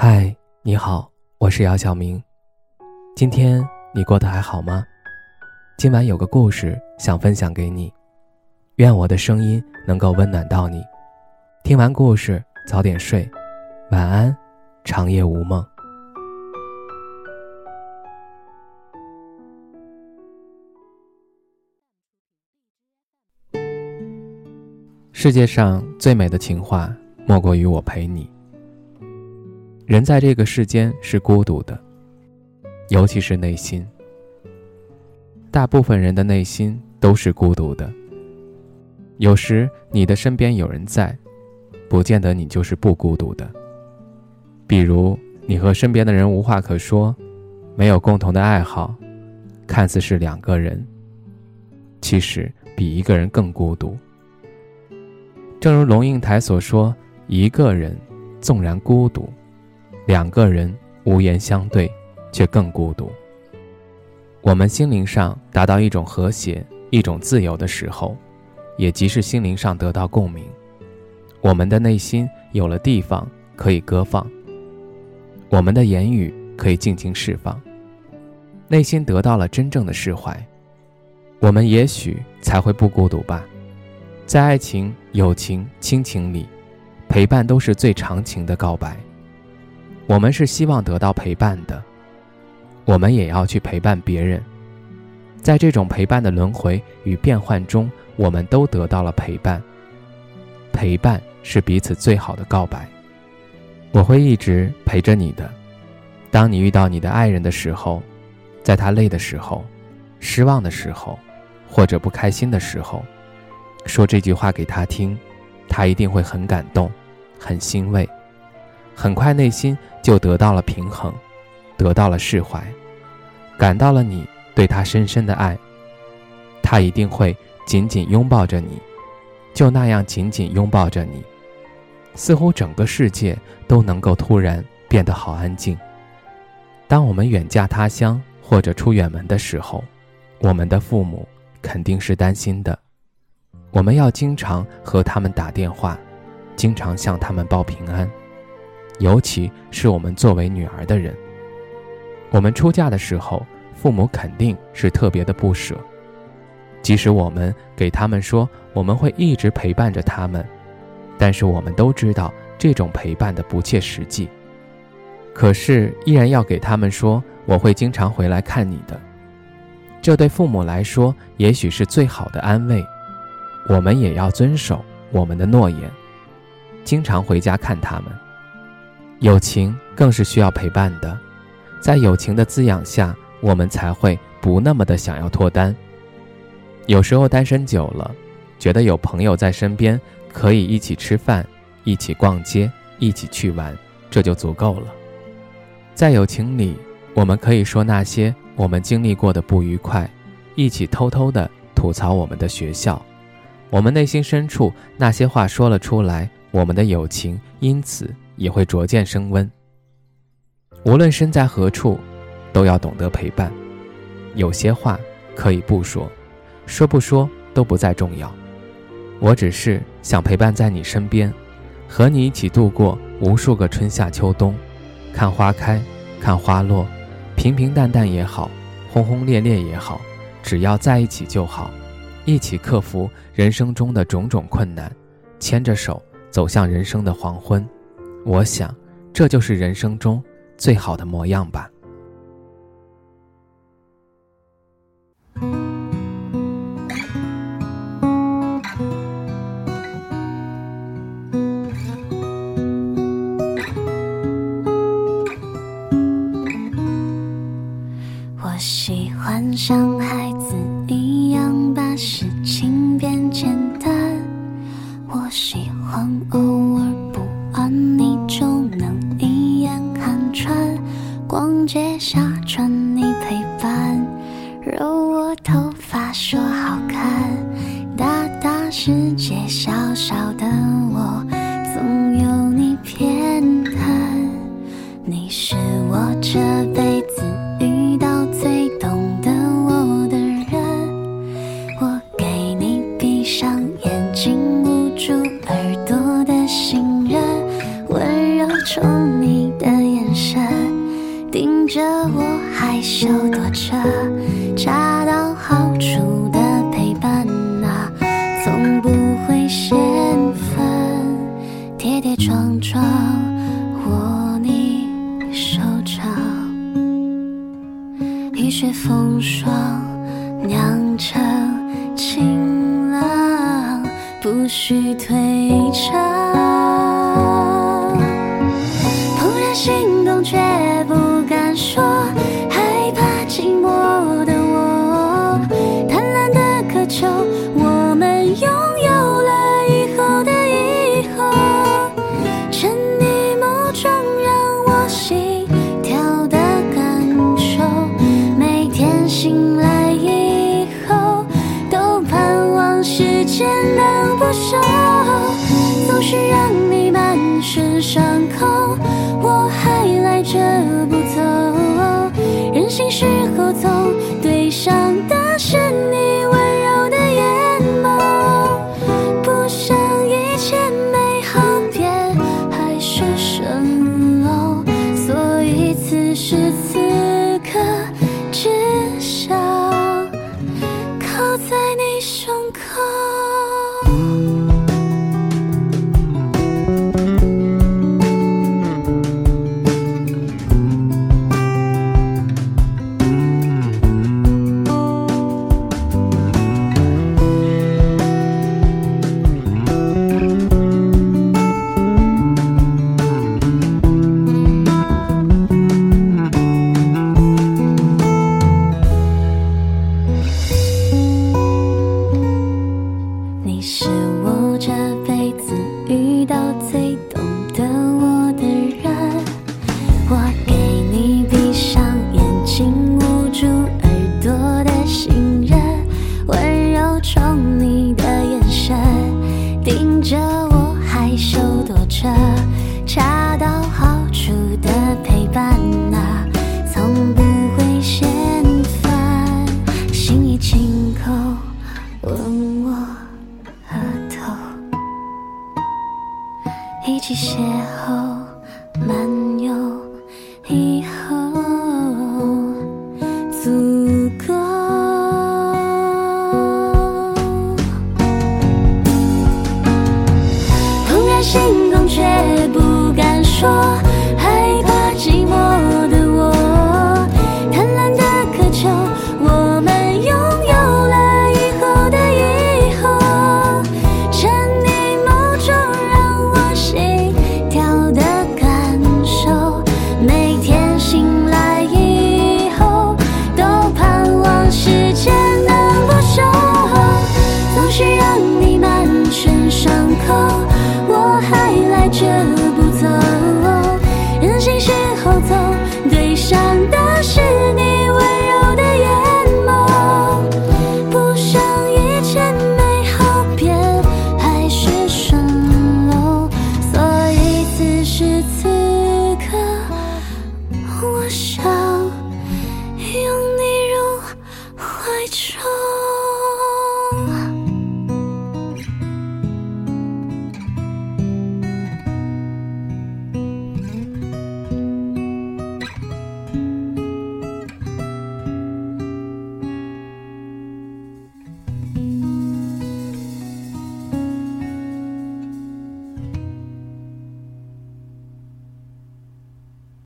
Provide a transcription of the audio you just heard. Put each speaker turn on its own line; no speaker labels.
嗨，你好，我是姚晓明。今天你过得还好吗？今晚有个故事想分享给你，愿我的声音能够温暖到你。听完故事早点睡，晚安，长夜无梦。世界上最美的情话，莫过于我陪你。人在这个世间是孤独的，尤其是内心。大部分人的内心都是孤独的。有时你的身边有人在，不见得你就是不孤独的。比如你和身边的人无话可说，没有共同的爱好，看似是两个人，其实比一个人更孤独。正如龙应台所说：“一个人纵然孤独。”两个人无言相对，却更孤独。我们心灵上达到一种和谐、一种自由的时候，也即是心灵上得到共鸣。我们的内心有了地方可以歌放，我们的言语可以尽情释放，内心得到了真正的释怀，我们也许才会不孤独吧。在爱情、友情、亲情里，陪伴都是最长情的告白。我们是希望得到陪伴的，我们也要去陪伴别人。在这种陪伴的轮回与变换中，我们都得到了陪伴。陪伴是彼此最好的告白。我会一直陪着你的。当你遇到你的爱人的时候，在他累的时候、失望的时候，或者不开心的时候，说这句话给他听，他一定会很感动，很欣慰。很快，内心就得到了平衡，得到了释怀，感到了你对他深深的爱。他一定会紧紧拥抱着你，就那样紧紧拥抱着你，似乎整个世界都能够突然变得好安静。当我们远嫁他乡或者出远门的时候，我们的父母肯定是担心的。我们要经常和他们打电话，经常向他们报平安。尤其是我们作为女儿的人，我们出嫁的时候，父母肯定是特别的不舍。即使我们给他们说我们会一直陪伴着他们，但是我们都知道这种陪伴的不切实际。可是依然要给他们说我会经常回来看你的，这对父母来说也许是最好的安慰。我们也要遵守我们的诺言，经常回家看他们。友情更是需要陪伴的，在友情的滋养下，我们才会不那么的想要脱单。有时候单身久了，觉得有朋友在身边，可以一起吃饭，一起逛街，一起去玩，这就足够了。在友情里，我们可以说那些我们经历过的不愉快，一起偷偷的吐槽我们的学校，我们内心深处那些话说了出来，我们的友情因此。也会逐渐升温。无论身在何处，都要懂得陪伴。有些话可以不说，说不说都不再重要。我只是想陪伴在你身边，和你一起度过无数个春夏秋冬，看花开，看花落，平平淡淡也好，轰轰烈烈也好，只要在一起就好。一起克服人生中的种种困难，牵着手走向人生的黄昏。我想，这就是人生中最好的模样吧。
街下穿你陪伴，揉我头发说好看，大大世界小小的我，总有你偏袒。你是听着我害羞躲着，恰到好处的陪伴啊，从不会嫌烦，跌跌撞撞握你手掌，一雪风霜，酿成晴朗，不需退场。怦然心动却。的渴求，我们拥有了以后的以后，沉溺某种让我心跳的感受，每天醒来以后，都盼望时间能不朽，总是让你满身伤口，我还赖着不走，任性时候总对上的